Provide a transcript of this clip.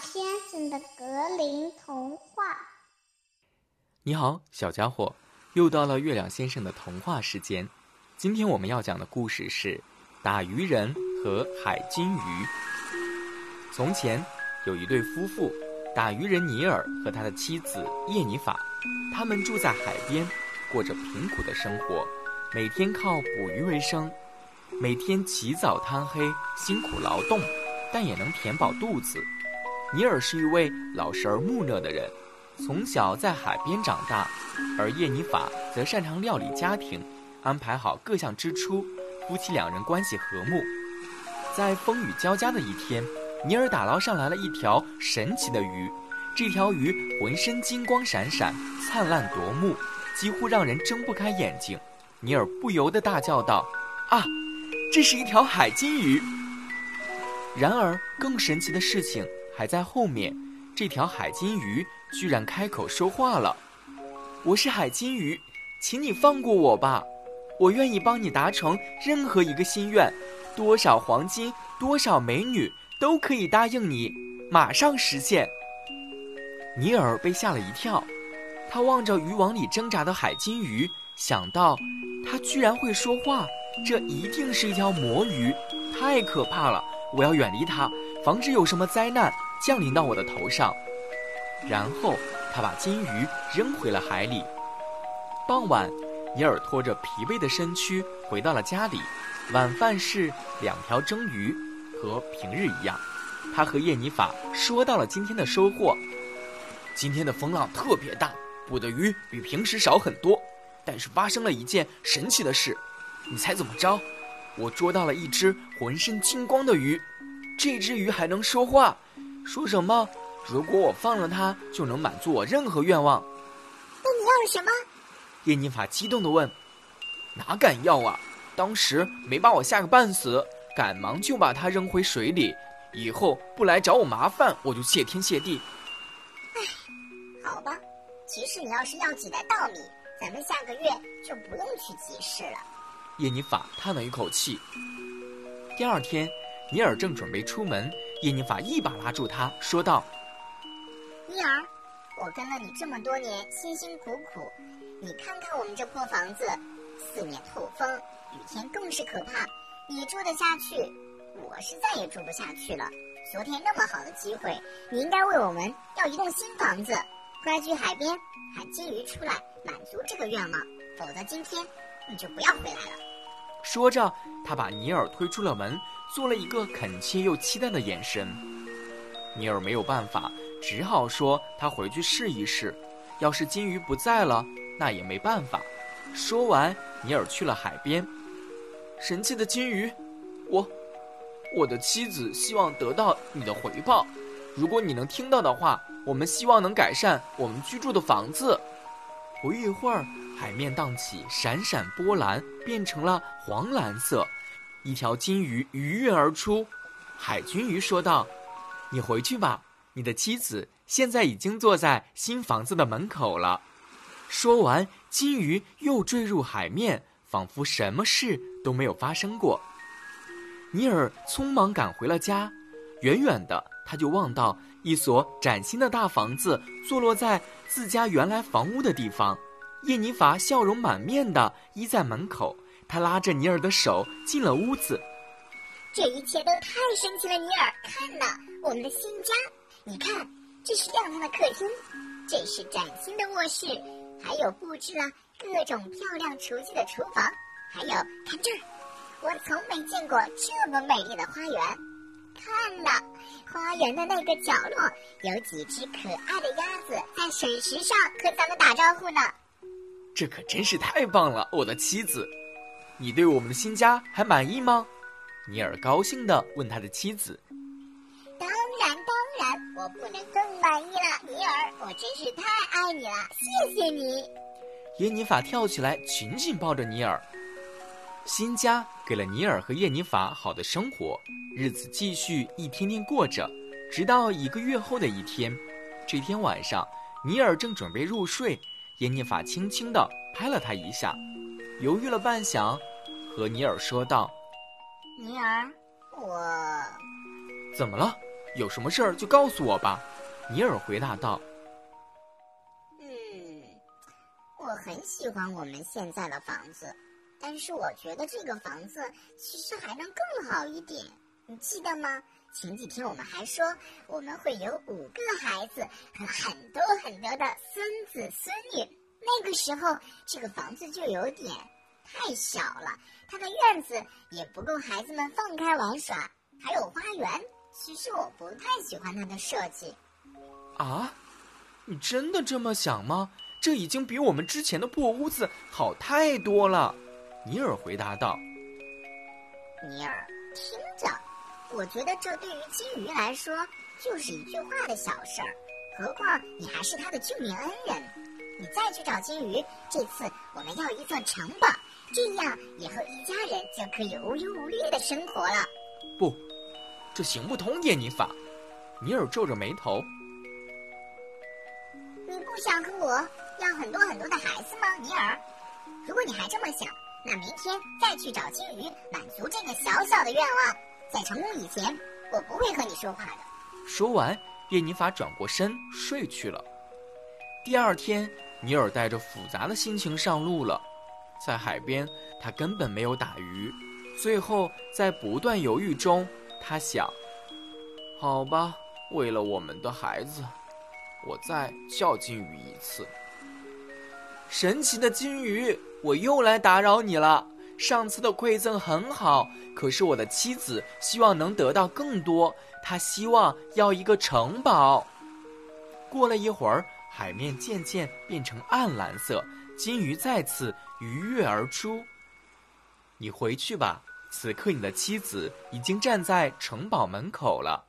先生的格林童话。你好，小家伙，又到了月亮先生的童话时间。今天我们要讲的故事是《打鱼人和海金鱼》。从前有一对夫妇，打鱼人尼尔和他的妻子叶尼法，他们住在海边，过着贫苦的生活，每天靠捕鱼为生。每天起早贪黑，辛苦劳动，但也能填饱肚子。尼尔是一位老实而木讷的人，从小在海边长大，而叶尼法则擅长料理家庭，安排好各项支出，夫妻两人关系和睦。在风雨交加的一天，尼尔打捞上来了一条神奇的鱼，这条鱼浑身金光闪闪，灿烂夺目，几乎让人睁不开眼睛。尼尔不由得大叫道：“啊！”这是一条海金鱼。然而，更神奇的事情还在后面。这条海金鱼居然开口说话了：“我是海金鱼，请你放过我吧，我愿意帮你达成任何一个心愿，多少黄金，多少美女，都可以答应你，马上实现。”尼尔被吓了一跳，他望着渔网里挣扎的海金鱼，想到，它居然会说话。这一定是一条魔鱼，太可怕了！我要远离它，防止有什么灾难降临到我的头上。然后他把金鱼扔回了海里。傍晚，尼尔拖着疲惫的身躯回到了家里。晚饭是两条蒸鱼，和平日一样。他和叶尼法说到了今天的收获。今天的风浪特别大，捕的鱼比平时少很多。但是发生了一件神奇的事。你猜怎么着？我捉到了一只浑身金光的鱼，这只鱼还能说话，说什么？如果我放了他，就能满足我任何愿望。那你要了什么？叶妮法激动地问。哪敢要啊！当时没把我吓个半死，赶忙就把他扔回水里。以后不来找我麻烦，我就谢天谢地。唉，好吧。其实你要是要几袋稻米，咱们下个月就不用去集市了。叶尼法叹了一口气。第二天，尼尔正准备出门，叶尼法一把拉住他，说道：“尼尔，我跟了你这么多年，辛辛苦苦，你看看我们这破房子，四面透风，雨天更是可怕。你住得下去，我是再也住不下去了。昨天那么好的机会，你应该为我们要一栋新房子，快去海边喊金鱼出来，满足这个愿望，否则今天你就不要回来了。”说着，他把尼尔推出了门，做了一个恳切又期待的眼神。尼尔没有办法，只好说他回去试一试。要是金鱼不在了，那也没办法。说完，尼尔去了海边。神奇的金鱼，我，我的妻子希望得到你的回报。如果你能听到的话，我们希望能改善我们居住的房子。不一会儿。海面荡起闪闪波澜，变成了黄蓝色。一条金鱼鱼跃而出。海军鱼说道：“你回去吧，你的妻子现在已经坐在新房子的门口了。”说完，金鱼又坠入海面，仿佛什么事都没有发生过。尼尔匆忙赶回了家，远远的他就望到一所崭新的大房子坐落在自家原来房屋的地方。叶尼法笑容满面的依在门口，他拉着尼尔的手进了屋子。这一切都太神奇了，尼尔，看呐，我们的新家！你看，这是亮堂的客厅，这是崭新的卧室，还有布置了各种漂亮厨具的厨房，还有看这儿，我从没见过这么美丽的花园。看呐，花园的那个角落有几只可爱的鸭子在水池上和咱们打招呼呢。这可真是太棒了，我的妻子，你对我们的新家还满意吗？尼尔高兴地问他的妻子。当然，当然，我不能更满意了，尼尔，我真是太爱你了，谢谢你。耶尼法跳起来，紧紧抱着尼尔。新家给了尼尔和叶尼法好的生活，日子继续一天天过着，直到一个月后的一天，这天晚上，尼尔正准备入睡。叶尼法轻轻地拍了他一下，犹豫了半晌，和尼尔说道：“尼尔，我怎么了？有什么事儿就告诉我吧。”尼尔回答道。“嗯，我很喜欢我们现在的房子，但是我觉得这个房子其实还能更好一点。你记得吗？前几天我们还说我们会有五个孩子和很多很多的孙子孙女。那个时候，这个房子就有点太小了，它的院子也不够孩子们放开玩耍，还有花园。其实我不太喜欢它的设计。啊，你真的这么想吗？这已经比我们之前的破屋子好太多了。尼尔回答道。尼尔，听着，我觉得这对于金鱼来说就是一句话的小事儿，何况你还是他的救命恩人。你再去找金鱼，这次我们要一座城堡，这样以后一家人就可以无忧无虑的生活了。不，这行不通，耶尼法。尼尔皱着眉头。你不想和我要很多很多的孩子吗，尼尔？如果你还这么想，那明天再去找金鱼，满足这个小小的愿望。在成功以前，我不会和你说话的。说完，叶尼法转过身睡去了。第二天。尼尔带着复杂的心情上路了，在海边，他根本没有打鱼。最后，在不断犹豫中，他想：“好吧，为了我们的孩子，我再叫金鱼一次。”神奇的金鱼，我又来打扰你了。上次的馈赠很好，可是我的妻子希望能得到更多，她希望要一个城堡。过了一会儿。海面渐渐变成暗蓝色，金鱼再次鱼跃而出。你回去吧，此刻你的妻子已经站在城堡门口了。